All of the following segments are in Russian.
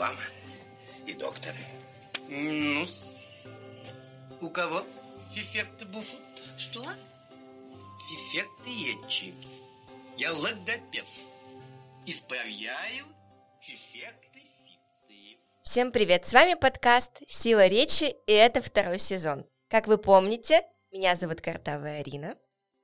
вам и доктор. ну у кого фифекты буфут? Что? Фифекты ечи. Я логопед. Исправляю фифекты фикции. Всем привет, с вами подкаст «Сила речи» и это второй сезон. Как вы помните, меня зовут Картавая Арина,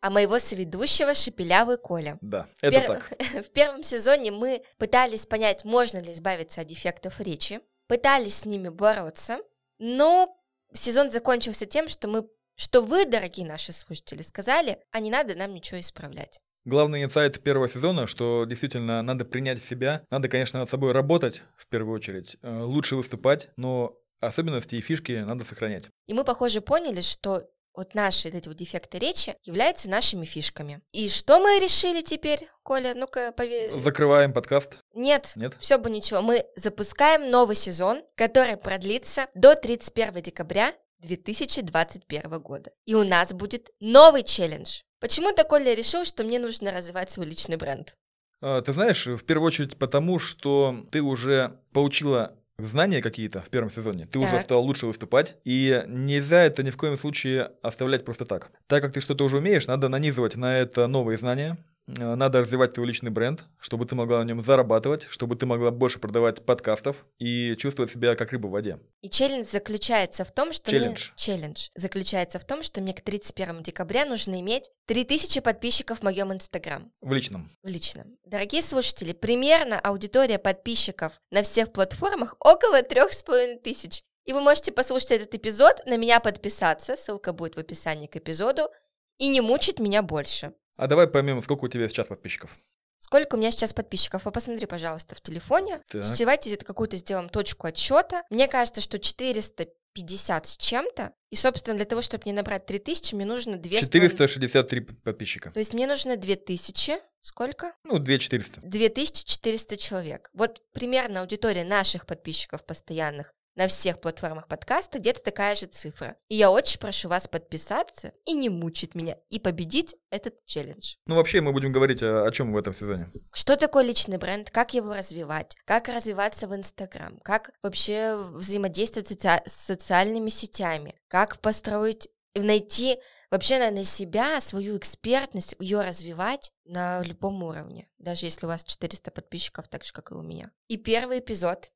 а моего соведущего Шепелявый Коля. Да, это Пер- так. В первом сезоне мы пытались понять, можно ли избавиться от дефектов речи, пытались с ними бороться, но сезон закончился тем, что мы что вы, дорогие наши слушатели, сказали, а не надо нам ничего исправлять. Главный инсайт первого сезона, что действительно надо принять себя, надо, конечно, над собой работать в первую очередь, э, лучше выступать, но особенности и фишки надо сохранять. И мы, похоже, поняли, что вот наши эти вот дефекты речи являются нашими фишками. И что мы решили теперь, Коля? Ну-ка, пове... Закрываем подкаст. Нет, Нет? все бы ничего. Мы запускаем новый сезон, который продлится до 31 декабря 2021 года. И у нас будет новый челлендж. Почему-то Коля решил, что мне нужно развивать свой личный бренд. А, Ты знаешь, в первую очередь потому, что ты уже получила знания какие-то в первом сезоне, ты уже Так. стал лучше выступать, и нельзя это ни в коем случае оставлять просто так. Так как ты что-то уже умеешь, надо нанизывать на это новые знания, надо развивать твой личный бренд, чтобы ты могла на нем зарабатывать, чтобы ты могла больше продавать подкастов и чувствовать себя как рыба в воде. И челлендж заключается в том, что Челлендж. мне... Челлендж заключается в том, что мне к 31 декабря нужно иметь 3000 подписчиков в моем инстаграм. В личном. в личном. Дорогие слушатели, примерно аудитория подписчиков на всех платформах около трех с половиной тысяч. И вы можете послушать этот эпизод, на меня подписаться, ссылка будет в описании к эпизоду, и не мучить меня больше. А давай поймем, сколько у тебя сейчас подписчиков. Сколько у меня сейчас подписчиков? Вы посмотри, пожалуйста, в телефоне. Так. Давайте где-то какую-то сделаем точку отсчета. Мне кажется, что 450 с чем-то. И, собственно, для того, чтобы не набрать 3000, мне нужно 2 463 п- подписчика. То есть мне нужно 2000. Сколько? Ну, 2400. 2400 человек. Вот примерно аудитория наших подписчиков постоянных на всех платформах подкаста где-то такая же цифра. И я очень прошу вас подписаться и не мучить меня, и победить этот челлендж. Ну, вообще, мы будем говорить о, о чем в этом сезоне. Что такое личный бренд, как его развивать, как развиваться в Инстаграм, как вообще взаимодействовать соци- с социальными сетями, как построить, найти вообще наверное, себя, свою экспертность, ее развивать на любом уровне, даже если у вас 400 подписчиков, так же, как и у меня. И первый эпизод,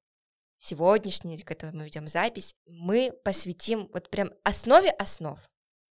сегодняшний, который мы ведем запись, мы посвятим вот прям основе основ.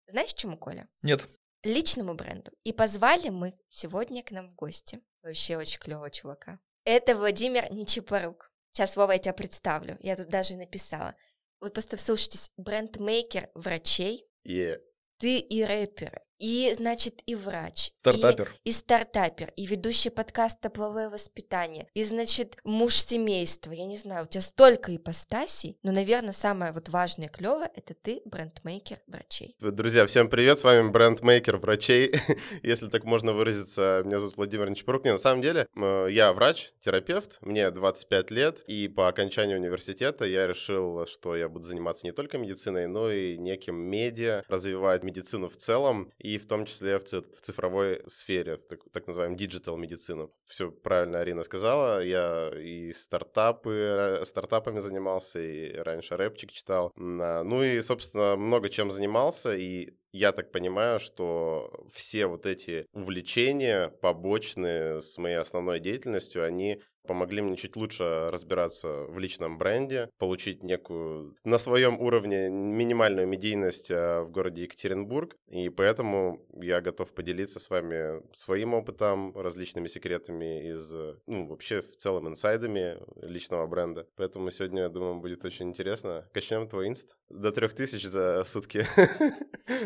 Знаешь, чему, Коля? Нет. личному бренду. И позвали мы сегодня к нам в гости. Вообще очень клевого чувака. Это Владимир Нечипорук. Сейчас, Вова, я тебя представлю. Я тут даже написала. Вот просто вслушайтесь. Бренд-мейкер врачей. И Ты и рэпер, и, значит, и врач. и- Стартапер. И, стартапер, и ведущий подкаста «Половое воспитание», и, значит, муж семейства. Я не знаю, у тебя столько ипостасей, но, наверное, самое вот важное, клевое, это ты бренд-мейкер врачей. Друзья, всем привет, с вами бренд-мейкер врачей, если так можно выразиться. Меня зовут Владимир Нечапорук. Не, на самом деле, я врач, терапевт, мне 25 лет, и по окончании университета я решил, что я буду заниматься не только медициной, но и неким медиа, развивать медицину в целом, и в том числе в, в цифровой сфере, в так, так называемую digital медицину. Все правильно Арина сказала, я и стартапы, э, стартапами занимался, и раньше рэпчик читал. А, Ну и, собственно, много чем занимался, и я так понимаю, что все вот эти увлечения побочные с моей основной деятельностью, они помогли мне чуть лучше разбираться в личном бренде, получить некую на своем уровне минимальную медийность э, в городе Екатеринбург. И поэтому я готов поделиться с вами своим опытом, различными секретами из, э, ну, вообще в целом инсайдами личного бренда. Поэтому сегодня, я думаю, будет очень интересно. Качнем твой инст до 3000 за сутки.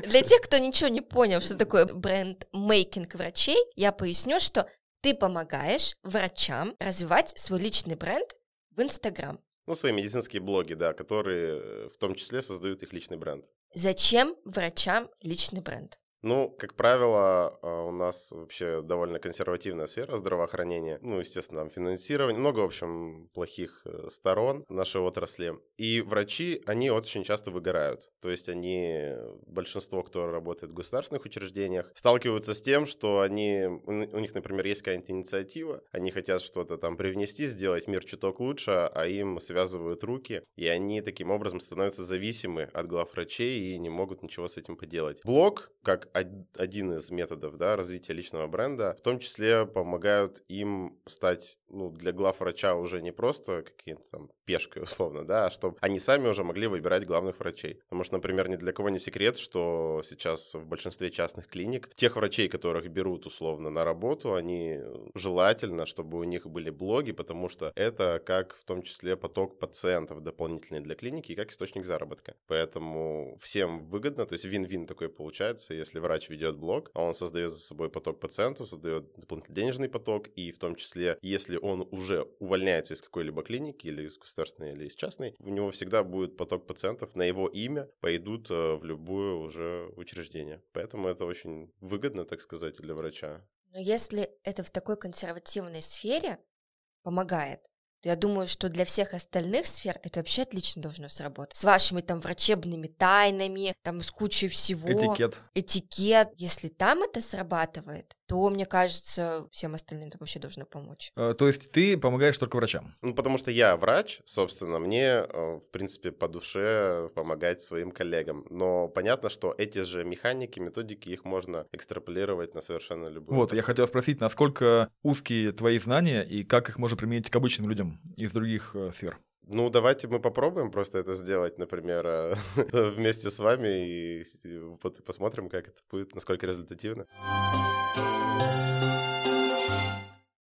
Для тех, кто ничего не понял, что такое бренд-мейкинг врачей, я поясню, что ты помогаешь врачам развивать свой личный бренд в Инстаграм. Ну, свои медицинские блоги, да, которые э, в том числе создают их личный бренд. Зачем врачам личный бренд? Ну, как правило, а, у нас вообще довольно консервативная сфера здравоохранения. Ну, естественно, там финансирование, много, в общем, плохих э, сторон нашей отрасли. И врачи, они очень часто выгорают. То есть они, большинство, кто работает в государственных учреждениях, сталкиваются с тем, что они, у них, например, есть какая-нибудь инициатива, они хотят что-то там привнести, сделать мир чуток лучше, а им связывают руки, и они таким образом становятся зависимы от глав врачей и не могут ничего с этим поделать. Блог, как один из методов да, развития личного бренда, в том числе помогают им стать ну, для глав врача уже не просто какие-то там пешкой условно, да, а чтобы они сами уже могли выбирать главных врачей. Потому что, например, ни для кого не секрет, что сейчас в большинстве частных клиник тех врачей, которых берут условно на работу, они желательно, чтобы у них были блоги, потому что это как в том числе поток пациентов дополнительный для клиники и как источник заработка. Поэтому всем выгодно, то есть вин-вин такой получается, если врач ведет блог, а он создает за собой поток пациентов, создает дополнительный денежный поток, и в том числе, если он уже увольняется из какой-либо клиники или из государственной, или из частной, у него всегда будет поток пациентов на его имя, пойдут э, в любое уже учреждение. Поэтому это очень выгодно, так сказать, для врача. Но если это в такой консервативной сфере помогает, то я думаю, что для всех остальных сфер это вообще отлично должно сработать. С вашими там врачебными тайнами, там с кучей всего. Этикет. Этикет. Если там это срабатывает, то, мне кажется, всем остальным это вообще должно помочь. Э, то есть ты помогаешь только врачам? Ну, потому что я врач, собственно, мне, э, в принципе, по душе помогать своим коллегам. Но понятно, что эти же механики, методики, их можно экстраполировать на совершенно любую. Вот, я хотел спросить, насколько узкие твои знания и как их можно применить к обычным людям из других э, сфер? Ну, давайте мы попробуем просто это сделать, например, вместе с вами и посмотрим, как это будет, насколько результативно.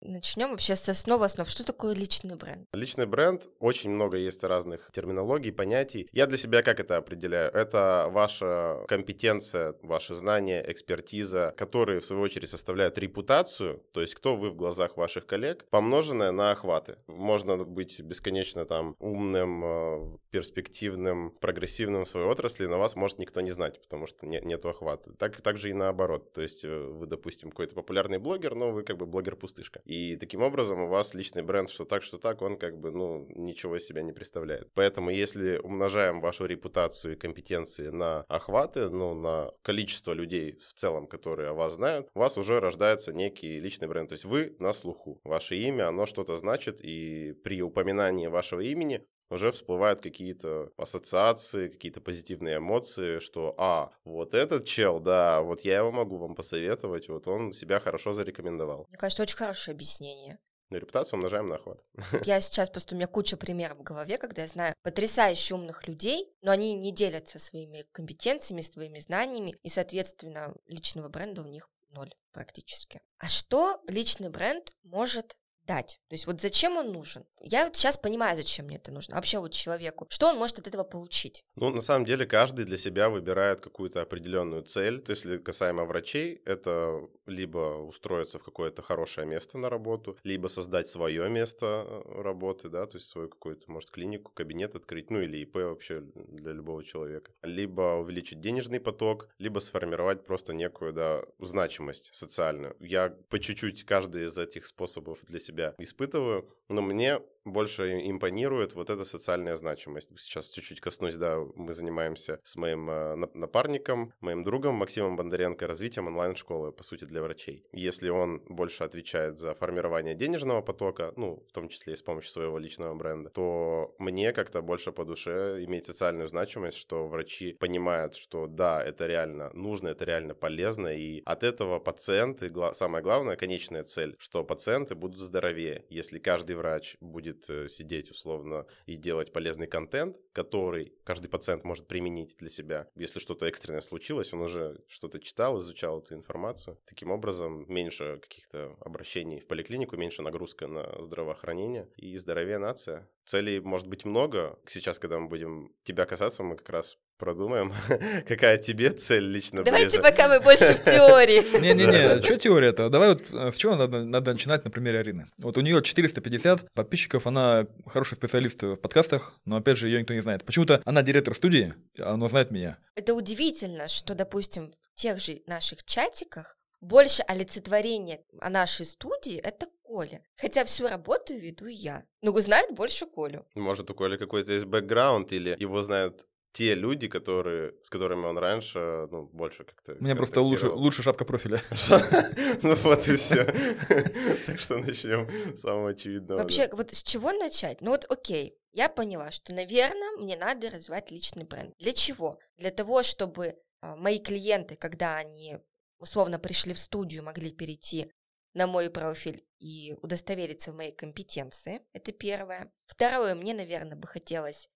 Начнем вообще с основы основ. Что такое личный бренд? Личный бренд, очень много есть разных терминологий, понятий. Я для себя как это определяю? Это ваша компетенция, ваши знания, экспертиза, которые в свою очередь составляют репутацию, то есть кто вы в глазах ваших коллег, помноженное на охваты. Можно быть бесконечно там умным, э, перспективным, прогрессивным в своей отрасли, но вас может никто не знать, потому что не, нету охвата. Так, так же и наоборот. То есть э, вы, допустим, какой-то популярный блогер, но вы как бы блогер-пустышка. И и таким образом у вас личный бренд, что так, что так, он как бы, ну, ничего из себя не представляет. Поэтому если умножаем вашу репутацию и компетенции на охваты, ну, на количество людей в целом, которые о вас знают, у вас уже рождается некий личный бренд. То есть вы на слуху. Ваше имя, оно что-то значит, и при упоминании вашего имени уже всплывают какие-то ассоциации, какие-то позитивные эмоции, что, а, вот этот чел, да, вот я его могу вам посоветовать, вот он себя хорошо зарекомендовал. Мне кажется, очень хорошее объяснение. Ну, репутацию умножаем на охват. Я сейчас просто, у меня куча примеров в голове, когда я знаю потрясающе умных людей, но они не делятся своими компетенциями, своими знаниями, и, соответственно, личного бренда у них ноль практически. А что личный бренд может дать. То есть вот зачем он нужен? Я вот сейчас понимаю, зачем мне это нужно. Вообще вот человеку. Что он может от этого получить? Ну, на самом деле, каждый для себя выбирает какую-то определенную цель. То есть, если касаемо врачей, это либо устроиться в какое-то хорошее место на работу, либо создать свое место э, работы, да, то есть свою какую-то, может, клинику, кабинет открыть, ну или ИП вообще для любого человека. Либо увеличить денежный поток, либо сформировать просто некую, да, значимость социальную. Я по чуть-чуть каждый из этих способов для себя себя испытываю, но мне больше импонирует вот эта социальная значимость. Сейчас чуть-чуть коснусь, да, мы занимаемся с моим э, напарником, моим другом Максимом Бондаренко развитием онлайн-школы, по сути, для врачей. Если он больше отвечает за формирование денежного потока, ну, в том числе и с помощью своего личного бренда, то мне как-то больше по душе иметь социальную значимость, что врачи понимают, что да, это реально нужно, это реально полезно, и от этого пациенты, самое главное, конечная цель, что пациенты будут здоровее, если каждый врач будет будет э, сидеть условно и делать полезный контент, который каждый пациент может применить для себя. Если что-то экстренное случилось, он уже что-то читал, изучал эту информацию. Таким образом, меньше каких-то обращений в поликлинику, меньше нагрузка на здравоохранение и здоровее нация. Целей может быть много. Сейчас, когда мы будем тебя касаться, мы как раз продумаем, какая тебе цель лично Давайте ближе. пока мы больше в теории. Не-не-не, что теория-то? Давай вот э, с чего надо, надо начинать на примере Арины. Вот у нее 450 подписчиков, она хороший специалист в подкастах, но опять же ее никто не знает. Почему-то она директор студии, она знает меня. Это удивительно, что, допустим, в тех же наших чатиках больше олицетворение о нашей студии — это Коля. Хотя всю работу веду я. Но знают больше Колю. Может, у Коли какой-то есть бэкграунд, или его знают те люди, которые, с которыми он раньше, ну, больше как-то... У меня просто лучше, лучше шапка профиля. Ну вот и все. Так что начнем с самого очевидного. Вообще, вот с чего начать? Ну вот окей, я поняла, что, наверное, мне надо развивать личный бренд. Для чего? Для того, чтобы а, мои клиенты, когда они условно пришли в студию, могли перейти на мой профиль и удостовериться в моей компетенции. Это первое. Второе, мне, наверное, бы хотелось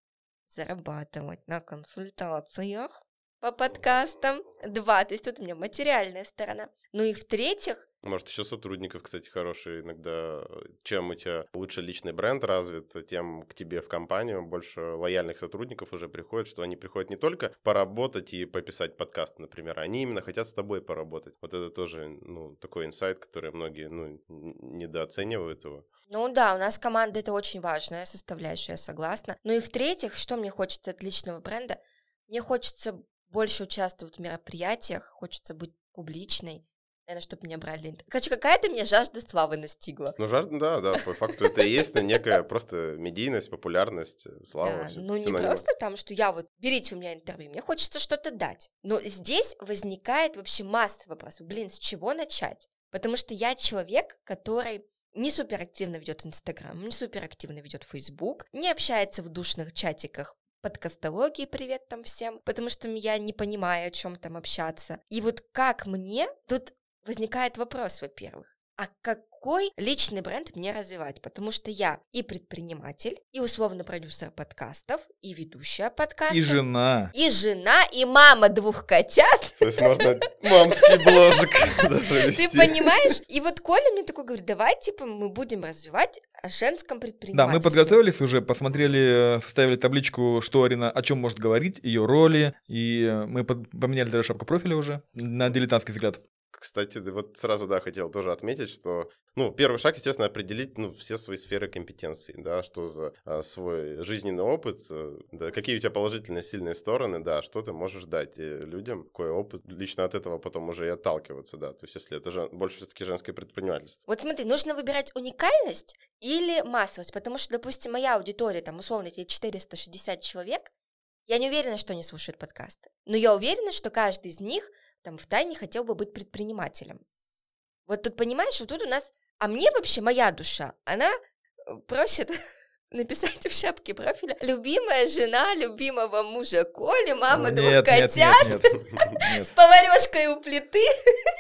зарабатывать на консультациях по подкастам. Два, то есть тут у меня материальная сторона. Ну и в-третьих, Может, еще сотрудников, кстати, хорошие иногда. Чем у тебя лучше личный бренд развит, тем к тебе в компанию больше лояльных сотрудников уже приходит, что они приходят не только поработать и пописать подкаст, например, они именно хотят с тобой поработать. Вот это тоже, ну, такой инсайт, который многие, ну, недооценивают его. Ну да, у нас команда это очень важная составляющая, я согласна. Ну и в-третьих, что мне хочется от личного бренда? Мне хочется больше участвовать в мероприятиях, хочется быть публичной, наверное, чтобы меня брали. Короче, какая-то меня жажда славы настигла. Ну, жар, да, да, по факту это и есть, но некая просто медийность, популярность, слава. Да, ну не просто там, что я вот, берите у меня интервью, мне хочется что-то дать. Но здесь возникает вообще масса вопросов. Блин, с чего начать? Потому что я человек, который не суперактивно ведет Инстаграм, не суперактивно ведет Фейсбук, не общается в душных чатиках подкастологии, привет там всем, потому что я не понимаю, о чем там общаться. И вот как мне, тут возникает вопрос, во-первых, а какой личный бренд мне развивать? Потому что я и предприниматель, и условно продюсер подкастов, и ведущая подкастов, И жена. и жена, и мама двух котят. То есть можно мамский бложек даже Ты вести. понимаешь? И вот Коля мне такой говорит, давай, типа, мы будем развивать о женском Да, предпринимательстве. мы подготовились уже, посмотрели, э, составили табличку, что Арина о чем может говорить, ее роли, и э, мы поменяли даже шапку профиля уже на дилетантский взгляд. Кстати, вот сразу, да, хотел тоже отметить, что, ну, первый шаг, естественно, определить, ну, все свои сферы компетенций, да, что за а, свой жизненный опыт, э, да, какие у тебя положительные, сильные стороны, да, что ты можешь дать э, людям, какой опыт, лично от этого потом уже и отталкиваться, да, то есть если это жен- больше все-таки женское предпринимательство. Вот смотри, нужно выбирать уникальность или массовость, потому что, допустим, моя аудитория, там, условно, тебе 460 человек, я не уверена, что они слушают подкасты, но я уверена, что каждый из них там в тайне хотел бы быть предпринимателем. Вот тут, понимаешь, вот тут у нас... А мне вообще моя душа, она э, просит написать в шапке профиля «Любимая жена любимого мужа Коли, мама двух нет, нет, котят нет, нет, с поварешкой у плиты».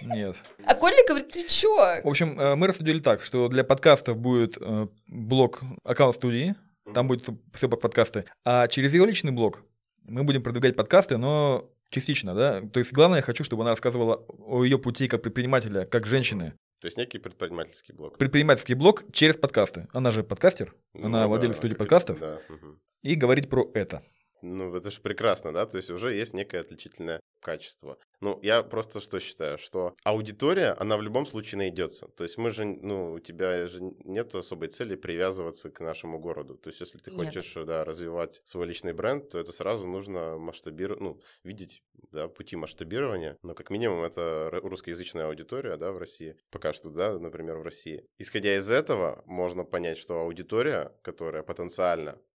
нет, нет. А Коля говорит, ты чё? В общем, э, мы рассудили так, что для подкастов будет э, блок аккаунт студии, там будет все под подкасты, а через ее личный блог мы будем продвигать подкасты, но частично, да. То есть главное, я хочу, чтобы она рассказывала о ее пути как предпринимателя, как женщины. То есть некий предпринимательский блок. Предпринимательский блог через подкасты. Она же подкастер, она Ну владелец да, студии как- подкастов. Да. мгм. и говорить про это. Ну, это же прекрасно, да? То есть уже есть некое отличительное качество. Ну, я просто что считаю, что аудитория, она в любом случае найдется. То есть мы же, ну, у тебя же нет особой цели привязываться к нашему городу. То есть если ты Нет. хочешь, да, развивать свой личный бренд, то это сразу нужно масштабировать, ну, видеть, да, пути масштабирования. Но как минимум это русскоязычная аудитория, да, в России. Пока что, да, например, в России. Исходя из этого, можно понять, что аудитория, которая потенциально э,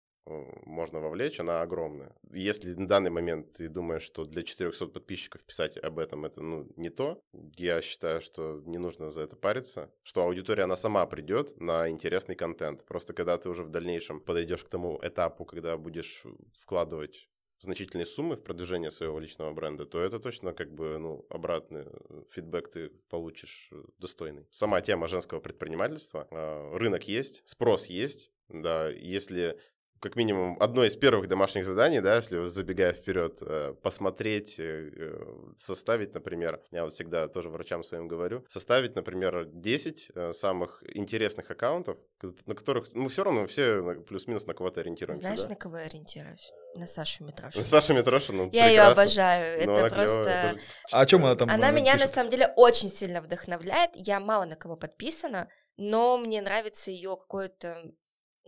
можно вовлечь, она огромная. Если на данный момент ты думаешь, что для 400 подписчиков писать об этом это ну, не то, я считаю, что не нужно за это париться, что аудитория, она сама придет на интересный контент. Просто когда ты уже в дальнейшем подойдешь к тому этапу, когда будешь вкладывать значительные суммы в продвижение своего личного бренда, то это точно как бы, ну, обратный э, фидбэк ты получишь э, достойный. Сама тема женского предпринимательства, э, рынок есть, спрос есть, да, если как минимум, одно из первых домашних заданий, да, если забегая вперед, э, посмотреть, э, э, составить, например, я вот всегда тоже врачам своим говорю, составить, например, 10 самых интересных аккаунтов, на которых, ну, все равно все плюс-минус на кого-то ориентируемся. Знаешь, да? на кого я ориентируюсь? На Сашу Митрошину. На Сашу Митрошину, Я ее обожаю, ну, это а просто... Это... А о чем она там Она меня, пишет? на самом деле, очень сильно вдохновляет, я мало на кого подписана, но мне нравится ее какое-то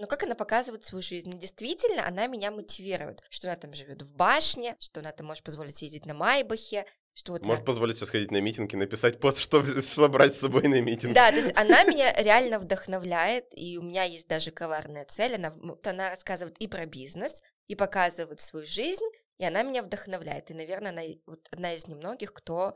но как она показывает свою жизнь? действительно, она меня мотивирует, что она там живет в башне, что она там может позволить съездить на Майбахе, что вот Может я... позволить себе сходить на митинг и написать пост, что собрать с собой на митинг. Да, то есть она меня реально вдохновляет, и у меня есть даже коварная цель. Она, она рассказывает и про бизнес, и показывает свою жизнь, и она меня вдохновляет. И, наверное, она вот одна из немногих, кто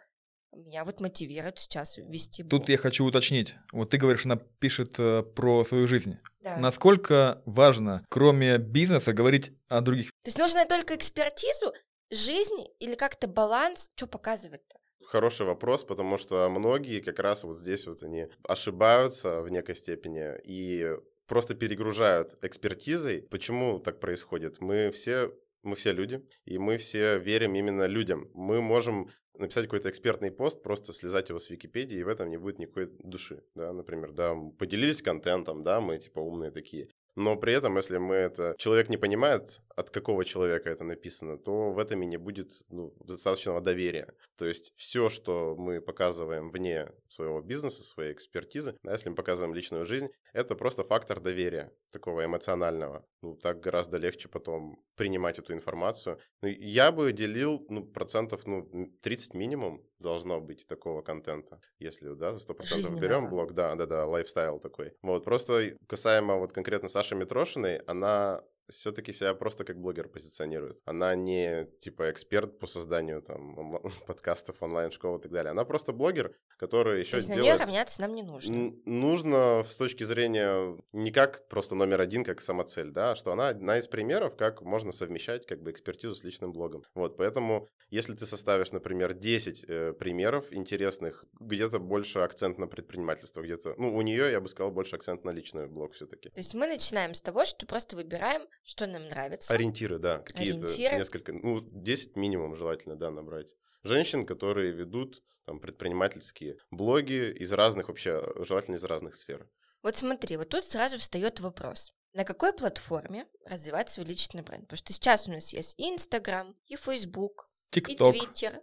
меня вот мотивирует сейчас вести блог. Тут я хочу уточнить. Вот ты говоришь, она пишет э, про свою жизнь. Да. Насколько важно, кроме бизнеса, говорить о других? То есть нужно только экспертизу, жизнь или как-то баланс, что показывает-то? Хороший вопрос, потому что многие как раз вот здесь вот они ошибаются в некой степени и просто перегружают экспертизой. Почему так происходит? Мы все мы все люди, и мы все верим именно людям. Мы можем написать какой-то экспертный пост, просто слезать его с Википедии, и в этом не будет никакой души, да, например, да, поделились контентом, да, мы типа умные такие. Но при этом, если мы это... Человек не понимает, от какого человека это написано, то в этом и не будет ну, достаточного доверия. То есть все, что мы показываем вне своего бизнеса, своей экспертизы, да, если мы показываем личную жизнь, это просто фактор доверия, такого эмоционального. Ну, так гораздо легче потом принимать эту информацию. Ну, я бы делил ну, процентов ну, 30 минимум должно быть такого контента, если, да, за 100% берем блог, да, да, да, лайфстайл такой. Вот, просто касаемо вот конкретно Саши Митрошиной, она все-таки себя просто как блогер позиционирует. Она не типа эксперт по созданию там онла- подкастов, онлайн-школ и так далее. Она просто блогер, который еще То есть делает... на нее равняться нам не нужно. нужно с точки зрения не как просто номер один, как самоцель, да, а что она одна из примеров, как можно совмещать как бы экспертизу с личным блогом. Вот, поэтому если ты составишь, например, 10 э, примеров интересных, где-то больше акцент на предпринимательство, где-то, ну, у нее, я бы сказал, больше акцент на личный блог все-таки. То есть мы начинаем с того, что просто выбираем что нам нравится. Ориентиры, да, какие-то Ориентиры. несколько, ну, 10 минимум желательно, да, набрать. Женщин, которые ведут там предпринимательские блоги из разных вообще, желательно из разных сфер. Вот смотри, вот тут сразу встает вопрос. На какой платформе развивать свой личный бренд? Потому что сейчас у нас есть и Инстаграм, и Фейсбук, и Твиттер.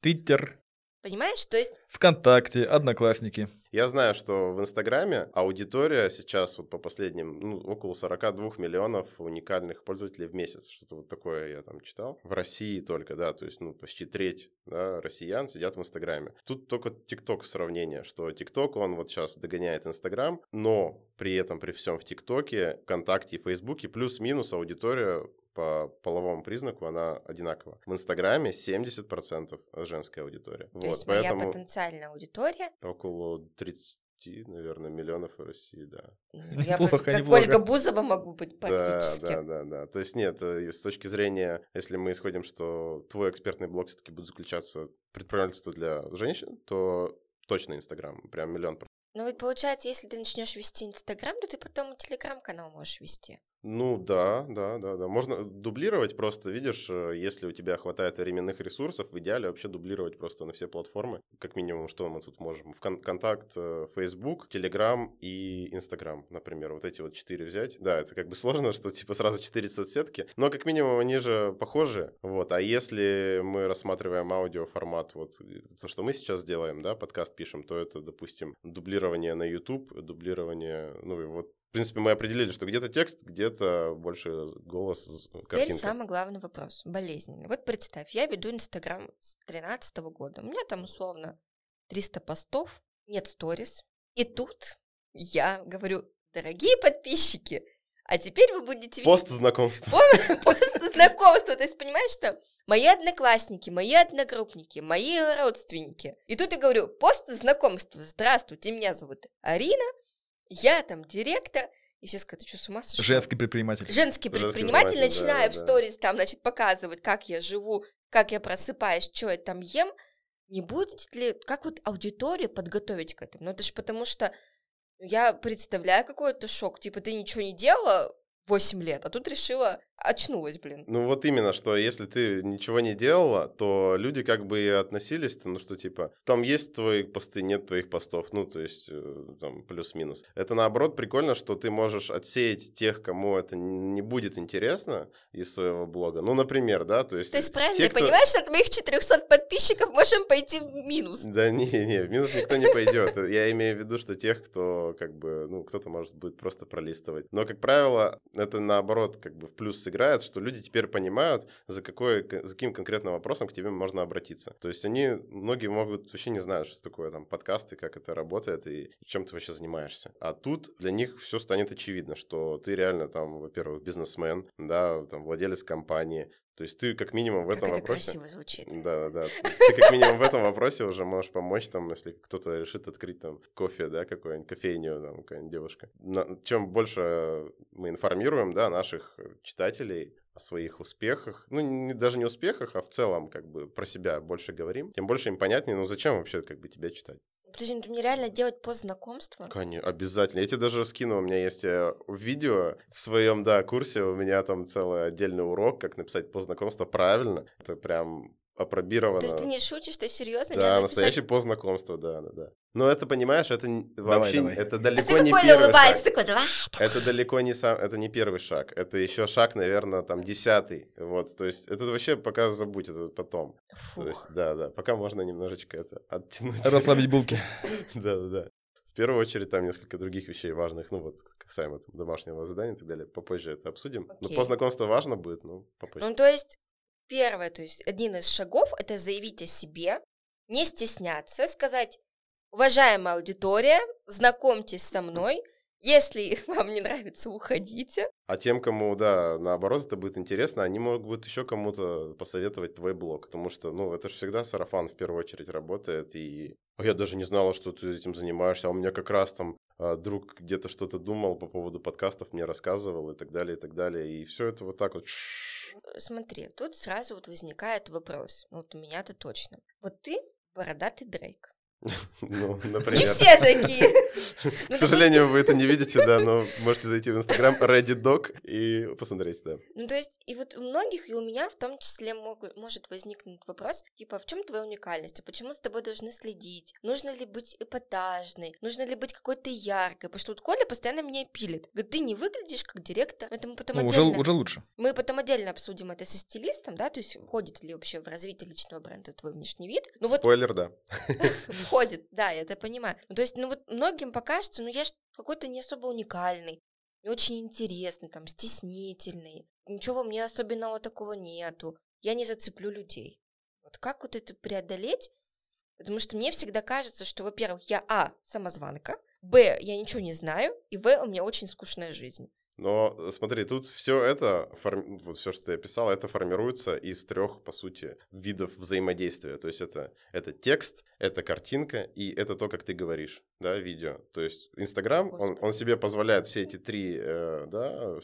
Твиттер. Понимаешь, то есть... Вконтакте, Одноклассники. Я знаю, что в Инстаграме аудитория сейчас вот по последним, ну, около 42 миллионов уникальных пользователей в месяц. Что-то вот такое я там читал. В России только, да, то есть, ну, почти треть да, россиян сидят в Инстаграме. Тут только ТикТок сравнение, что ТикТок, он вот сейчас догоняет Инстаграм, но при этом, при всем в ТикТоке, ВКонтакте и Фейсбуке плюс-минус аудитория по половому признаку она одинакова. В Инстаграме 70% женская аудитория. То вот, есть моя потенциальная аудитория? Около 30 наверное, миллионов в России, да. Я неплохо, как неплохо. Ольга Бузова могу быть практически. Да, да, да, да. То есть нет, э, с точки зрения, если мы исходим, что твой экспертный блог все-таки будет заключаться в предпринимательстве для женщин, то точно Инстаграм, прям миллион ну вот получается, если ты начнешь вести Инстаграм, то ты потом Телеграм-канал можешь вести. Ну да, да, да, да. Можно дублировать просто, видишь, э, если у тебя хватает временных ресурсов, в идеале вообще дублировать просто на все платформы. Как минимум, что мы тут можем? В кон- контакт, э, Facebook, Telegram и Instagram, например. Вот эти вот четыре взять. Да, это как бы сложно, что типа сразу четыре соцсетки, но как минимум они же похожи. Вот, а если мы рассматриваем аудиоформат, вот то, что мы сейчас делаем, да, подкаст пишем, то это, допустим, дублирование на YouTube, дублирование, ну и вот в принципе, мы определили, что где-то текст, где-то больше голос, картинка. Теперь самый главный вопрос, болезненный. Вот представь, я веду Инстаграм с 2013 года. У меня там условно 300 постов, нет сторис. И тут я говорю, дорогие подписчики, а теперь вы будете... Пост знакомства. Пост знакомства. То есть, понимаешь, что мои одноклассники, мои одногруппники, мои родственники. И тут я говорю, пост знакомства. Здравствуйте, меня зовут Арина, я там директор, и все скажут, ты что, с ума сошел? Женский предприниматель. Женский предприниматель, Женский начиная да, в сторис там, значит, показывать, как я живу, как я просыпаюсь, что я там ем. Не будет ли, как вот аудиторию подготовить к этому? Ну, это же потому что я представляю какой-то шок. Типа, ты ничего не делала, 8 лет, а тут решила, очнулась, блин. Ну вот именно, что если ты ничего не делала, то люди как бы и относились, ну что типа, там есть твои посты, нет твоих постов, ну то есть э, там плюс-минус. Это наоборот прикольно, что ты можешь отсеять тех, кому это не будет интересно из своего блога. Ну, например, да, то есть... То есть правильно, те, ты кто- понимаешь, от моих 400 подписчиков можем пойти в минус. Да не, не, в минус никто не пойдет. Я имею в виду, что тех, кто как бы, ну, кто-то может будет просто пролистывать. Но, как правило, это наоборот как бы в плюс сыграет, что люди теперь понимают, за, какой, за каким конкретным вопросом к тебе можно обратиться. То есть они, многие могут вообще не знают, что такое там подкасты, как это работает и чем ты вообще занимаешься. А тут для них все станет очевидно, что ты реально там, во-первых, бизнесмен, да, там, владелец компании, то есть ты как минимум в Как этом это вопросе... красиво звучит. Да, да. Ты как минимум в этом вопросе уже можешь помочь, там, если кто-то решит открыть там кофе, да, какой-нибудь, кофейню, там, какая-нибудь девушка. На- чем больше мы информируем, да, наших читателей о своих успехах, ну, не- даже не успехах, а в целом, как бы, про себя больше говорим, тем больше им понятнее, ну, зачем вообще, как бы, тебя читать? Подожди, ну, мне реально делать пост знакомства? Конечно, обязательно. Я тебе даже скину, у меня есть э, видео в своем, да, курсе, у меня там целый отдельный урок, как написать пост знакомства правильно. Это прям опробировано. То есть ты не шутишь, ты серьезно? Да, настоящий написать- пост знакомства, да, да, да. Но это, понимаешь, это Давай, вообще, давай. это А далеко ты не первый улыбается, шаг. такой, давай. Это далеко не сам, это не первый шаг, это еще шаг, наверное, там десятый, вот, то есть это вообще пока забудь, это потом, то есть, Фух. да, да, пока можно немножечко это оттянуть. Расслабить булки. Да, да, да. В первую очередь там несколько других вещей важных, ну вот касаемо там, домашнего задания и так далее, попозже это обсудим. Но по знакомству важно будет, ну, попозже. Ну, то есть, первое, то есть, один из шагов — это заявить о себе, не стесняться, сказать, уважаемая аудитория, знакомьтесь со мной, если вам не нравится, уходите. А тем, кому, да, наоборот, это будет интересно, они могут еще кому-то посоветовать твой блог. Потому что, ну, это же всегда сарафан в первую очередь работает. И «А я даже не знала, что ты этим занимаешься. А у меня как раз там а, друг где-то что-то думал по поводу подкастов, мне рассказывал и так далее, и так далее. И все это вот так вот. шш. Смотри, тут сразу вот возникает вопрос, вот у меня-то точно. Вот ты бородатый Дрейк. Ну, Не например. все такие. К сожалению, вы это не видите, да, но можете зайти в Инстаграм Reddit Dog и посмотреть, да. Ну, то есть, и вот у многих, и у меня в том числе могут, может возникнуть вопрос, типа, в чем твоя уникальность? А почему с тобой должны следить? Нужно ли быть эпатажной? Нужно ли быть какой-то яркой? Потому что вот Коля постоянно меня пилит. Говорит, ты не выглядишь как директор. Это мы потом Ну, уже, отдельно... уже лучше. Мы потом отдельно обсудим это со стилистом, да, то есть входит ли вообще в развитие личного бренда твой внешний вид. Ну вот Спойлер, да. входит, да, я это понимаю. Ну, то есть, ну вот многим покажется, ну я ж какой-то не особо уникальный, не очень интересный, там, стеснительный, ничего мне особенного такого нету, я не зацеплю людей. Вот как вот это преодолеть? Потому что мне всегда кажется, что, во-первых, я, а, самозванка, б, я ничего не знаю, и в, у меня очень скучная жизнь. Но э, смотри, тут все это, форми- вот все, что ты описал, это формируется из трех, по сути, видов взаимодействия. То есть это, это текст, это картинка и это то, как ты говоришь, да, видео. То есть Инстаграм, он, он себе позволяет все эти три э, да,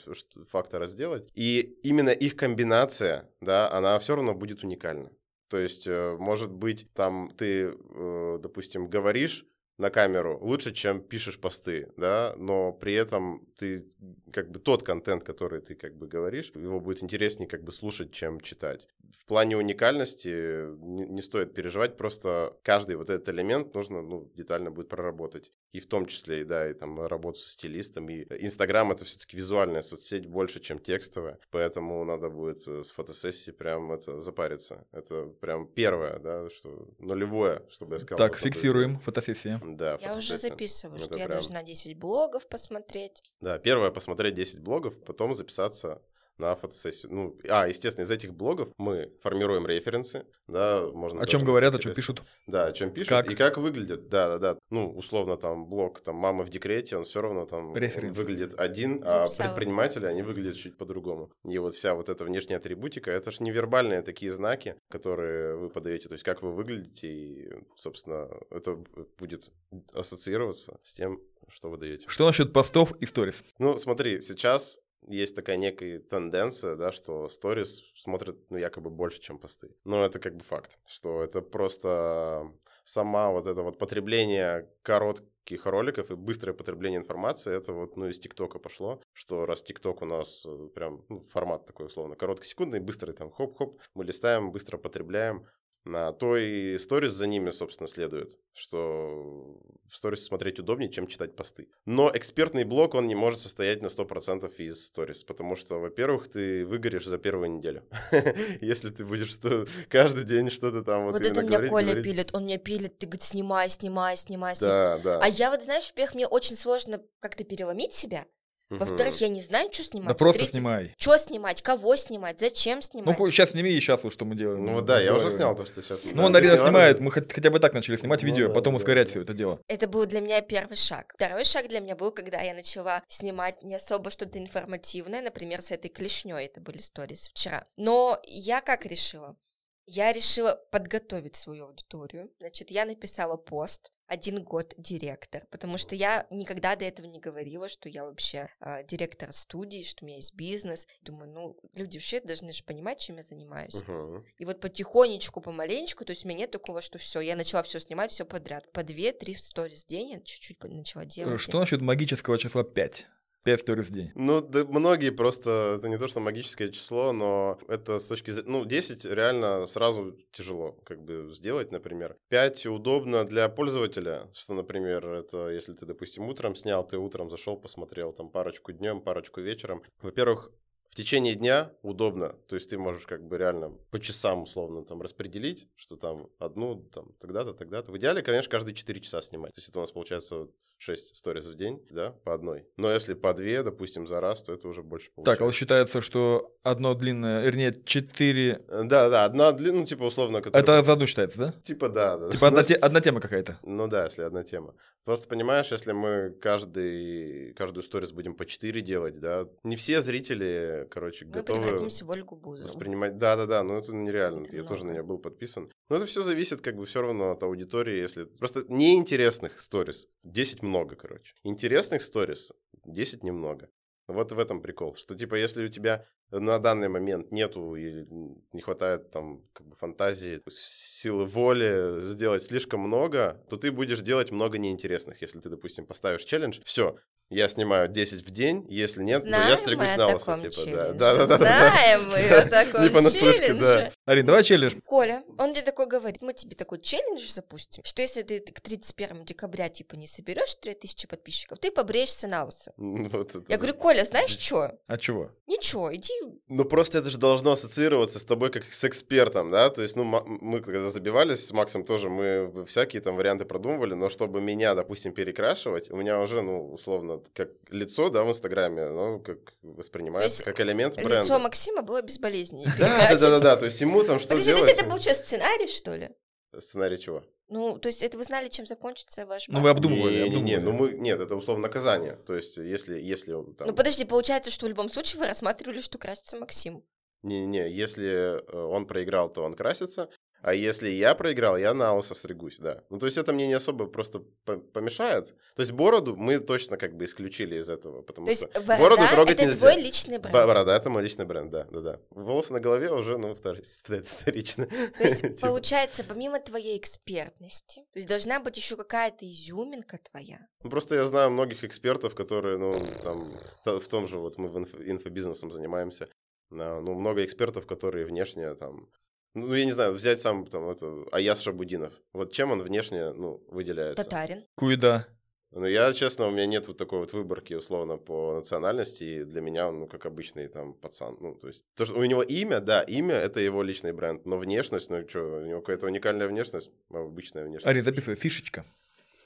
фактора сделать. И именно их комбинация, да, она все равно будет уникальна. То есть, э, может быть, там ты, э, допустим, говоришь на камеру лучше, чем пишешь посты, да, но при этом ты как бы тот контент, который ты как бы говоришь, его будет интереснее как бы слушать, чем читать. В плане уникальности не, не стоит переживать, просто каждый вот этот элемент нужно ну, детально будет проработать. И в том числе, да, и там работу со стилистом. И Инстаграм это все-таки визуальная соцсеть больше, чем текстовая, поэтому надо будет э, с фотосессии прям это запариться. Это прям первое, да, что нулевое, чтобы я сказал. Так, фиксируем фотосессия. Да, Я уже записываю, Это что я прям- должна 10 блогов посмотреть. Да, первое посмотреть 10 блогов, потом записаться на фотосессию. Ну, а, естественно, из этих блогов мы формируем референсы, да, можно... О чем говорят, о чем интересно. пишут. Да, о чем пишут Как? и как выглядят. Да, да, да. Ну, условно, там, блог, там, мама в декрете, он все равно там Референсы. выглядит один, а предприниматели, они выглядят чуть по-другому. И вот вся вот эта внешняя атрибутика, это же невербальные такие знаки, которые вы подаете, то есть как вы выглядите, и, собственно, это будет ассоциироваться с тем, что вы даете. Что насчет постов и сторис? Ну, смотри, сейчас есть такая некая тенденция, да, что сторис смотрят, ну, якобы больше, чем посты. Но это как бы факт, что это просто сама вот это вот потребление коротких роликов и быстрое потребление информации, это вот, ну, из ТикТока пошло, что раз ТикТок у нас э, прям ну, формат такой условно короткосекундный, быстрый там хоп-хоп, мы листаем, быстро потребляем, на то и сторис за ними, собственно, следует, что в сторис смотреть удобнее, чем читать посты. Но экспертный блог, он не может состоять на 100% из сторис, потому что, во-первых, ты выгоришь за первую неделю. Если ты будешь что каждый день что-то там вот Вот это меня Коля пилит, он меня пилит, ты говорит, снимай, снимай, снимай, снимай. Да, да. А я вот, знаешь, во мне очень сложно как-то переломить себя, во-вторых, я не знаю, что снимать. Да просто снимай. Что снимать, кого снимать, зачем снимать. Ну, сейчас сними и сейчас, что мы делаем. Ну да, я уже снял то, что сейчас. Ну, он, Арина снимает, мы хотя бы так начали снимать ну видео, потом ускорять все это дело. Это был для меня первый шаг. Второй шаг для меня был, когда я начала снимать не особо что-то информативное, например, с этой клешней, это были сторис вчера. Но я как решила? Я решила подготовить свою аудиторию. Значит, я написала пост, один год директор, потому что я никогда до этого не говорила, что я вообще э, директор студии, что у меня есть бизнес. Думаю, ну, люди вообще должны же понимать, чем я занимаюсь. Uh-huh. И вот потихонечку, помаленечку, то есть у меня нет такого, что все, я начала все снимать, все подряд. По две-три сторис в день я чуть-чуть начала делать. Что насчет магического числа 5? 5 сторис в день. Ну, да, многие просто, это не то, что магическое число, но это с точки зрения, ну, 10 реально сразу тяжело как бы сделать, например. 5 удобно для пользователя, что, например, это если ты, допустим, утром снял, ты утром зашел, посмотрел там парочку днем, парочку вечером. Во-первых, в течение дня удобно, то есть ты можешь как бы реально по часам условно там распределить, что там одну, там тогда-то, тогда-то. В идеале, конечно, каждые 4 часа снимать. То есть это у нас получается 6 сториз в день, да, по одной. Но если по две, допустим, за раз, то это уже больше получается. Так, а вот считается, что одно длинное, вернее, четыре... Да, да, одна длинная, ну, типа, условно... Которая... Это за одну считается, да? Типа, да. да. Типа одна, те... одна тема какая-то? Ну да, если одна тема. Просто понимаешь, если мы каждый, каждую сторис будем по четыре делать, да, не все зрители, короче, мы готовы... Мы превратимся в Ольгу Бузову. Воспринимать... Да-да-да, ну это нереально, это я много. тоже на нее был подписан. Но это все зависит как бы все равно от аудитории, если... Просто неинтересных сторис 10 много, короче. Интересных сторис 10 немного. Вот в этом прикол, что типа если у тебя на данный момент нету или не хватает там как бы фантазии, силы воли сделать слишком много, то ты будешь делать много неинтересных. Если ты, допустим, поставишь челлендж, все, я снимаю 10 в день, если нет, Знаем то я стригусь на лысо. Типа, да. Да, да, да, Знаем мы о таком Не понаслышке, да. Арин, давай челлендж. Коля, он мне такой говорит, мы тебе такой челлендж запустим, что если ты к 31 декабря типа не соберешь 3000 подписчиков, ты побреешься на лысо. Вот я говорю, Коля, знаешь что? А чего? Ничего, иди. Ну просто это же должно ассоциироваться с тобой как с экспертом, да? То есть, ну, мы когда забивались с Максом тоже, мы всякие там варианты продумывали, но чтобы меня, допустим, перекрашивать, у меня уже, ну, условно, как лицо, да, в Инстаграме, ну, как воспринимается как элемент бренда. Лицо Максима было безболезненнее. Да, да, да, да, то есть ему там что Подожди, делать? то есть это получается сценарий, что ли? Сценарий чего? Ну, то есть это вы знали, чем закончится ваш Ну, вы обдумывали, не, обдумывали. Не, не, ну мы, нет, это условно наказание. То есть если, если он там... Ну, подожди, получается, что в любом случае вы рассматривали, что красится Максим. Не-не, если э, он проиграл, то он красится. А если я проиграл, я на лысо стригусь, да. Ну, то есть это мне не особо просто помешает. То есть бороду мы точно как бы исключили из этого, потому то что есть борода бороду трогать это нельзя. твой личный бренд? Борода — это мой личный бренд, да, да-да. Волосы на голове уже, ну, вторично. То есть, типа. получается, помимо твоей экспертности, то есть должна быть еще какая-то изюминка твоя? Ну, просто я знаю многих экспертов, которые, ну, там, в том же, вот мы инфобизнесом занимаемся, ну, много экспертов, которые внешне там ну, я не знаю, взять сам там это Аяс Шабудинов. Вот чем он внешне, ну, выделяется? Татарин. Куида. Ну, я, честно, у меня нет вот такой вот выборки, условно, по национальности, и для меня он, ну, как обычный там пацан. Ну, то есть, то, что у него имя, да, имя — это его личный бренд, но внешность, ну, что, у него какая-то уникальная внешность, обычная внешность. Ари, записывай, фишечка.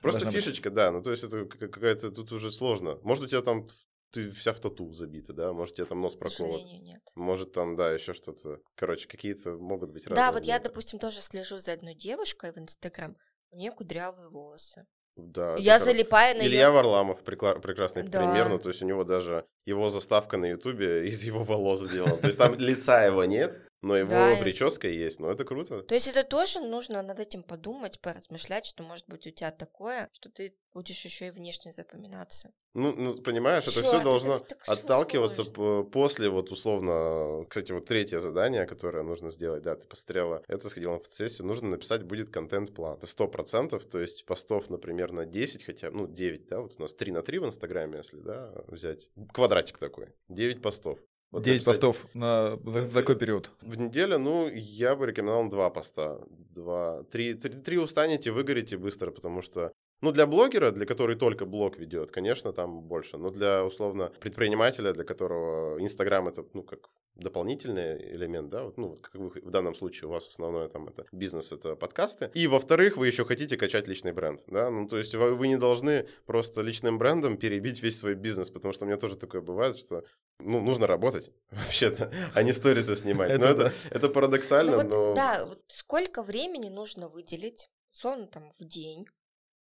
Просто фишечка, быть. да, ну, то есть, это какая-то тут уже сложно. Может, у тебя там ты вся в тату забита, да? Может, тебе там нос проколот. нет. Может, там, да, еще что-то. Короче, какие-то могут быть разные. Да, вот я, допустим, тоже слежу за одной девушкой в Инстаграм. У нее кудрявые волосы. Да. Я залипаю на Илья ее... Варламов прекла... прекрасный да. пример, ну, то есть у него даже его заставка на Ютубе из его волос сделана. То есть там лица его нет, но его Да, прическа есть, ну это круто. То есть это тоже нужно над этим подумать, поразмышлять, что может быть у тебя такое, что ты будешь еще и внешне запоминаться. Ну, ну, понимаешь, это Чёрт, все это должно всё отталкиваться сложно. после, вот условно, кстати, вот третье задание, которое нужно сделать, да, ты посмотрела, это сходила на фотосессию, нужно написать будет контент-план. Это сто процентов, то есть постов, например, на 10 хотя, ну, 9, да, вот у нас 3 на 3 в Инстаграме, если, да, взять, квадратик такой, 9 постов. Вот 9 написать постов на, за, за какой период? В неделю, ну, я бы рекомендовал два поста. Два, три, три, три устанете, выгорите быстро, потому что ну, для блогера, для который только блог ведет, конечно, там больше. Но для, условно, предпринимателя, для которого Инстаграм это, ну, как дополнительный элемент, да, вот, ну, как вы, в данном случае у вас основное там это бизнес, это подкасты. И, во-вторых, вы еще хотите качать личный бренд, да, ну, то есть вы, вы не должны просто личным брендом перебить весь свой бизнес, потому что у меня тоже такое бывает, что, ну, нужно работать, вообще-то, а не сторисы снимать. Это Но это, да. это парадоксально, Ну вот, но... да, вот сколько времени нужно выделить, условно, там, в день,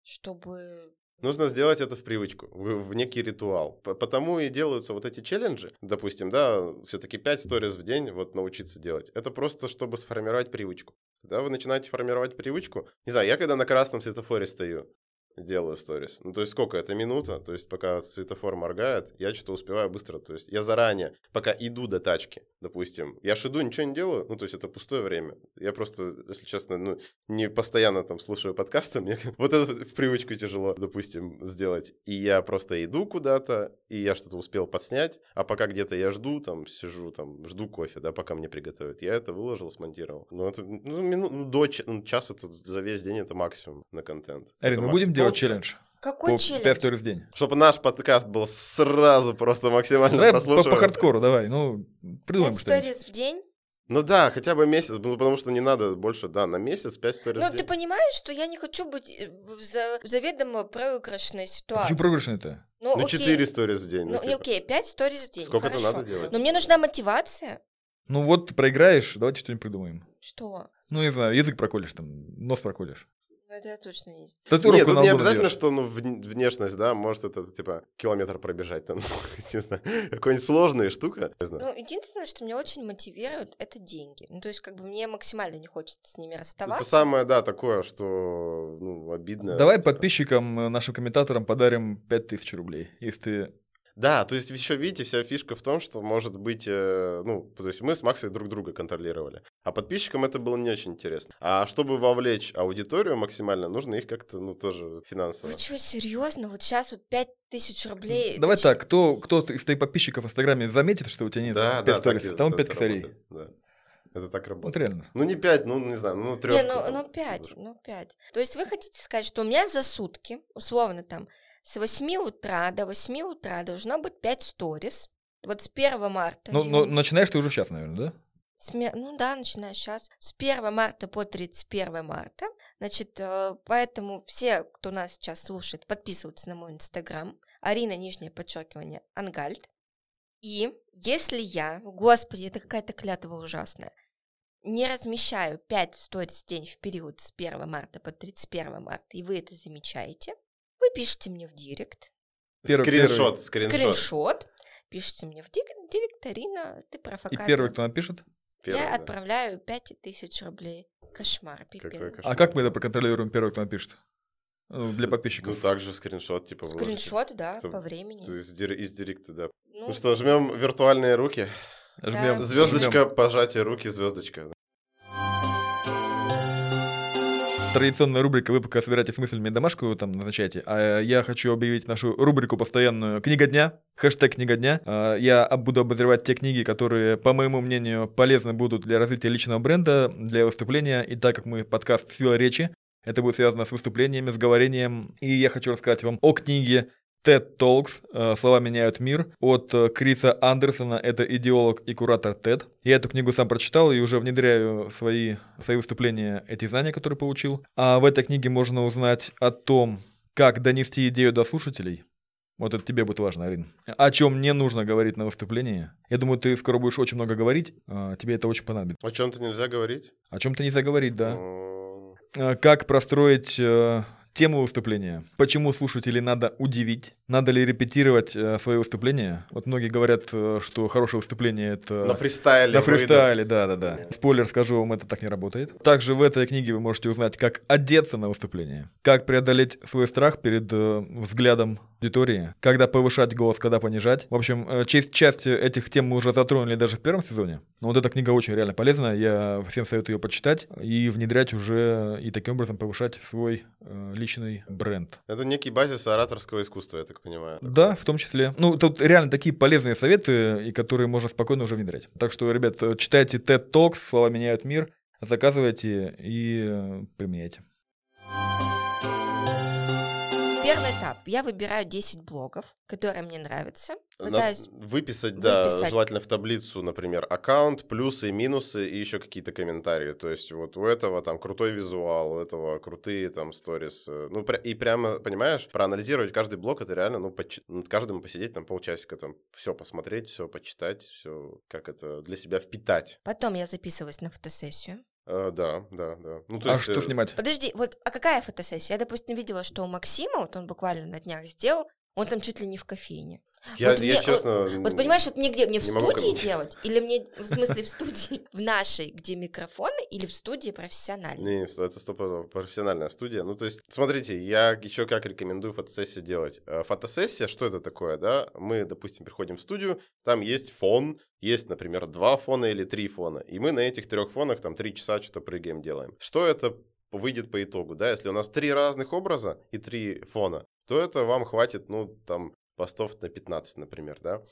чтобы... Нужно сделать это в привычку, в, некий ритуал. Потому и делаются вот эти челленджи. Допустим, да, все-таки 5 сториз в день вот научиться делать. Это просто, чтобы сформировать привычку. Когда вы начинаете формировать привычку, не знаю, я когда на красном светофоре стою, делаю сторис. Ну, то есть сколько? Это минута. То есть пока светофор моргает, я что-то успеваю быстро. То есть я заранее, пока иду до тачки, допустим, я ж иду, ничего не делаю, ну, то есть это пустое время. Я просто, если честно, ну, не постоянно там слушаю подкасты, мне вот это в привычку тяжело, допустим, сделать. И я просто иду куда-то, и я что-то успел подснять, а пока где-то я жду, там, сижу, там, жду кофе, да, пока мне приготовят. Я это выложил, смонтировал. Ну, это, ну, минут, ну, до ну, час это за весь день это максимум на контент. Арин, Это мы максимум. будем делать Полчаса. челлендж? Какой По челлендж? 5 сториз в день. Чтобы наш подкаст был сразу просто максимально Давай по, прослушиваем. по хардкору, давай. Ну, придумаем Пять что-нибудь. сториз в день? Ну да, хотя бы месяц, ну, потому что не надо больше, да, на месяц 5 сториз Ну, ты понимаешь, что я не хочу быть э, за- заведомо проигрышной ситуации. Почему проигрышный-то? Ну, Ну, окей. 4 сториз в день. Ну, ну, типа. окей, 5 сториз в день. Сколько это надо делать? Но мне нужна мотивация. Ну вот ты проиграешь, давайте что-нибудь придумаем. Что? Ну, не знаю, язык проколешь там, нос проколешь. Ну, это я точно не сделаю. Татуировку Нет, тут не обязательно, что ну, вн- внешность, да, может это, типа, километр пробежать, там, не знаю, какой-нибудь сложная штука, не знаю. Ну, единственное, что меня очень мотивирует, это деньги. Ну, то есть, как бы мне максимально не хочется с ними расставаться. Это самое, да, такое, что, ну, обидно. Давай типа. подписчикам, э, нашим комментаторам подарим 5000 рублей, если ты... Да, то есть еще видите, вся фишка в том, что может быть, э, ну, то есть мы с Максой друг друга контролировали, а подписчикам это было не очень интересно. А чтобы вовлечь аудиторию максимально, нужно их как-то, ну, тоже финансово. Вы что, серьезно? Вот сейчас вот 5000 рублей. Давай так, кто, кто из твоих подписчиков в Инстаграме заметит, что у тебя нет Да, 5 да, сторис, это 5 косарей. Да. Это так Вот работает. реально. Ну, не 5, ну, не знаю, ну, Не, трех. ну, ну 5, ну 5. То есть вы хотите сказать, что у меня за сутки, условно там, с 8 утра до 8 утра должно быть 5 сторис. Вот с 1 марта. Ну, но начинаешь ты уже сейчас, наверное, да? с ну да, начиная сейчас. С 1 марта по 31 марта. Значит, э, поэтому все, кто нас сейчас слушает, подписываются на мой инстаграм. Арина, нижнее подчеркивание, Ангальд. И если я, господи, это какая-то клятва ужасная, не размещаю 5 сториз в день в период с 1 марта по 31 марта, и вы это замечаете, вы пишите мне в директ, Первый- скриншот, скриншот. скриншот, пишите мне в директ, Арина, ты И провокатор. первый, кто напишет? Первый, Я да. отправляю 5000 рублей. Кошмар, пипец. А как мы это проконтролируем первый, кто напишет? Ну, для Ну, подписчиков. также скриншот, типа. Скриншот, да, Чтоб- по времени. Из, дир- из директа, да. Ну, Ну что, жмем виртуальные руки. Жмем. Да. Звездочка, пожатие руки, звездочка. Традиционная рубрика, вы пока собираетесь с мыслями домашку там назначайте, а я хочу объявить нашу рубрику постоянную «Книга дня», хэштег «Книга дня». А, Я буду обозревать те книги, которые, по моему мнению, полезны будут для развития личного бренда, для выступления, и так как мы подкаст «Сила речи», это будет связано с выступлениями, с говорением, и я хочу рассказать вам о книге TED Talks э, «Слова меняют мир» от э, Криса Андерсона, это идеолог и куратор TED. Я эту книгу сам прочитал и уже внедряю свои, свои выступления эти знания, которые получил. А в этой книге можно узнать о том, как донести идею до слушателей. Вот это тебе будет важно, Арин. О чем не нужно говорить на выступлении. Я думаю, ты скоро будешь очень много говорить, а тебе это очень понадобится. О чем-то нельзя говорить? О чем-то нельзя говорить, да. М, Э, Как простроить Тему выступления. Почему слушателей надо удивить? Надо ли репетировать э, свои выступления? Вот многие говорят, э, что хорошее выступление это... На фристайле. На фристайле, да, да, да. Спойлер скажу вам, это так не работает. Также в этой книге вы можете узнать, как одеться на выступление, как преодолеть свой страх перед э, взглядом аудитории, когда повышать голос, когда понижать. В общем, э, часть, часть этих тем мы уже затронули даже в первом сезоне. Но вот эта книга очень реально полезна. Я всем советую ее почитать и внедрять уже и таким образом повышать свой э, личный бренд. Это некий базис ораторского искусства, я так понимаю. Да, в том числе. Ну, тут реально такие полезные советы, и которые можно спокойно уже внедрять. Так что, ребят, читайте TED Talks, слова меняют мир, заказывайте и применяйте. Первый этап. Я выбираю 10 блогов, которые мне нравятся. Пытаюсь На- выписать, да, выписать. желательно в таблицу, например, аккаунт, плюсы, минусы и еще какие-то комментарии. То есть вот у этого там крутой визуал, у этого крутые там сторис. э, Ну и прямо, понимаешь, проанализировать каждый блог, это реально, ну, почи- над каждым посидеть там полчасика, там все посмотреть, все почитать, все как это для себя впитать. Потом я записываюсь на фотосессию. Э, да, да, да. Ну, то А есть, что э, снимать? Подожди, вот, а какая фотосессия? Я, допустим, видела, что у Максима, вот он буквально на днях сделал, он там чуть ли не в кофейне. Я, Вот я мне- честно... Вот понимаешь, вот мне где? Мне в могу студии комментировать. делать? Или мне, в смысле, в студии, в нашей, где микрофоны, или в студии профессиональной? Не, не, это стопудово профессиональная студия. Ну, то есть, смотрите, я еще как рекомендую фотосессию делать. Э, Фотосессия, что это такое, да? Мы, допустим, приходим в студию, там есть фон, есть, например, два фона или три фона, и мы на этих трех фонах там три часа что-то прыгаем, делаем. Что это выйдет по итогу, да? Если у нас три разных образа и три фона, то это вам хватит, ну, там, постов на 15, например, да?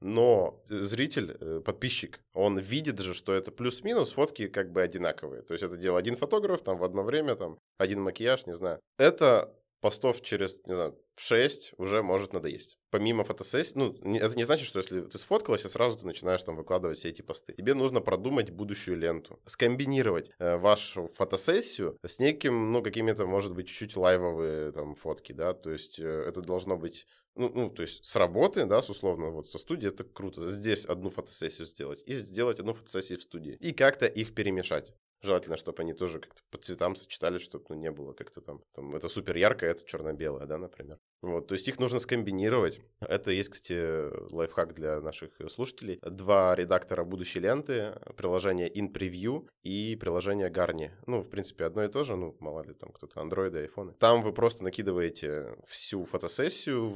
Но зритель, э, подписчик, он видит же, что это плюс-минус фотки как бы одинаковые. То есть это делал один фотограф, там в одно время, там один макияж, не знаю. Это постов через, не знаю, 6 уже может надоесть. Помимо фотосессии, ну, это не значит, что если ты сфоткалась, и сразу ты начинаешь там выкладывать все эти посты. Тебе нужно продумать будущую ленту, скомбинировать э, вашу фотосессию с неким, ну, какими-то, может быть, чуть-чуть лайвовые там фотки, да, то есть э, это должно быть ну, ну, то есть с работы, да, с условно, вот со студии, это круто. Здесь одну фотосессию сделать и сделать одну фотосессию в студии. И как-то их перемешать. Желательно, чтобы они тоже как-то по цветам сочетались, чтобы ну, не было как-то там, там это супер яркое, это черно-белое, да, например. Вот, то есть их нужно скомбинировать. Это есть, кстати, лайфхак для наших слушателей. Два редактора будущей ленты, приложение InPreview и приложение Garni. Ну, в принципе, одно и то же, ну, мало ли там кто-то, андроиды, айфоны. Там вы просто накидываете всю фотосессию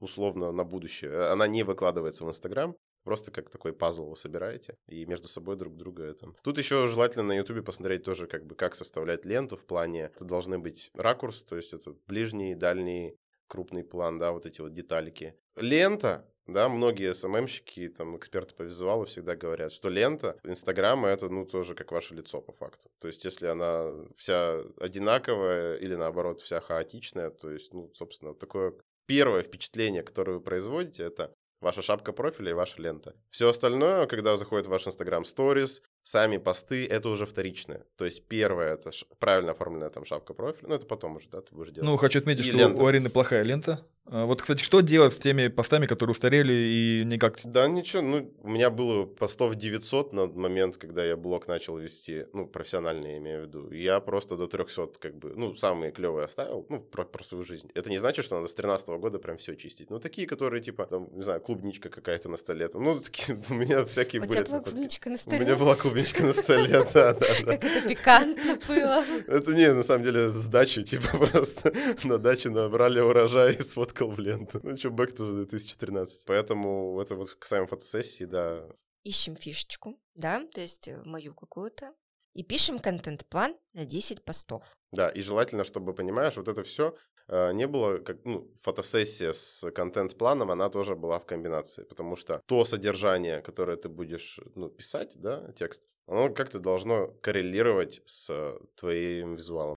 условно на будущее. Она не выкладывается в Инстаграм, Просто как такой пазл вы собираете и между собой друг друга это. Тут еще желательно на Ютубе посмотреть тоже, как бы, как составлять ленту в плане. Это должны быть ракурс, то есть это ближний, дальний, крупный план, да, вот эти вот деталики. Лента, да, многие СММщики, там, эксперты по визуалу всегда говорят, что лента Инстаграма это, ну, тоже как ваше лицо по факту. То есть, если она вся одинаковая или, наоборот, вся хаотичная, то есть, ну, собственно, такое первое впечатление, которое вы производите, это ваша шапка профиля и ваша лента. Все остальное, когда заходит в ваш Инстаграм Stories, сами посты, это уже вторичное. То есть первое, это ш- правильно оформленная там шапка профиля, ну это потом уже, да, ты будешь делать. Ну, хочу отметить, И что лента. у Арины плохая лента. А Вот, кстати, что делать с теми постами, которые устарели и никак... Да, ничего, ну, у меня было постов 900 на момент, когда я блог начал вести, ну, профессиональный, я имею в виду. И Я просто до 300, как бы, ну, самые клевые оставил, ну, про, про свою жизнь. Это не значит, что надо с 13 года прям все чистить. Ну, такие, которые, типа, там, не знаю, клубничка какая-то на столе. Там, ну, такие, у меня всякие У были. тебя была клубничка на У столе. меня была клубничка на столе, да, да, да. Как это пикантно было. Это не, на самом деле, с дачи, типа, просто на даче набрали урожай и сфоткал в ленту. Ну, что, back to 2013. Поэтому это вот касаемо фотосессии, да, Ищем фишечку, да, то есть э, мою какую-то, и пишем контент-план на 10 постов. Да, и желательно, чтобы, понимаешь, вот это все не было, как, ну, фотосессия с контент-планом, она тоже была в комбинации, потому что то содержание, которое ты будешь, ну, писать, да, текст, оно как-то должно коррелировать с твоим визуалом.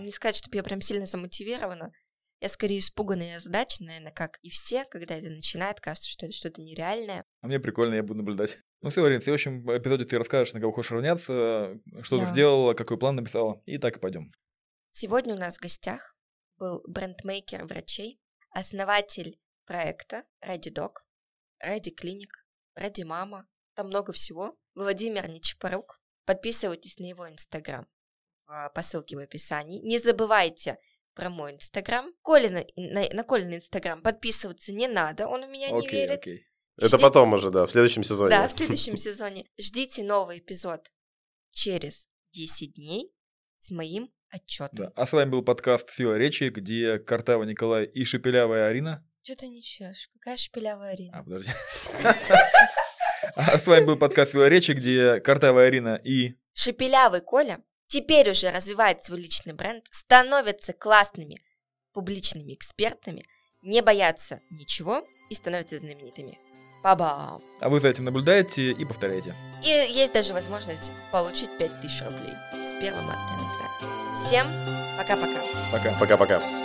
Не сказать, чтобы я прям сильно замотивирована. Я скорее испуганная и озадаченная, наверное, как и все, когда это начинает, кажется, что это что-то нереальное. А мне прикольно, я буду наблюдать. Ну все, Арин, в следующем эпизоде ты расскажешь, на кого хочешь равняться, что ты Да. сделала, какой план написала, и так и пойдем. Сегодня у нас в гостях был брендмейкер врачей, основатель проекта Ready Dog, Ready Clinic, Ready Mama, там много всего. Владимир Нечапорук. Подписывайтесь на его инстаграм. по ссылке в описании. Не забывайте про мой инстаграм. Коля на, на, на Колин инстаграм подписываться не надо, он у меня не Окей, верит. окей. Это Жди- потом уже, да, в следующем сезоне. Да, в следующем сезоне. Ждите новый эпизод через 10 дней с моим отчетом. Да. А с вами был подкаст «Сила речи», где Картава Николай и Шепелявая Арина. Что ты не чешь? Какая шпилявая А, Арина? подожди. А с вами был подкаст «Сила речи», где Картавая Арина и... Шепелявый Коля теперь уже развивает свой личный бренд, становятся классными публичными экспертами, не боятся ничего и становятся знаменитыми. Па-бам! А вы за этим наблюдаете и повторяете. И есть даже возможность получить 5000 рублей с 1 марта. Всем пока-пока! Пока. Пока-пока.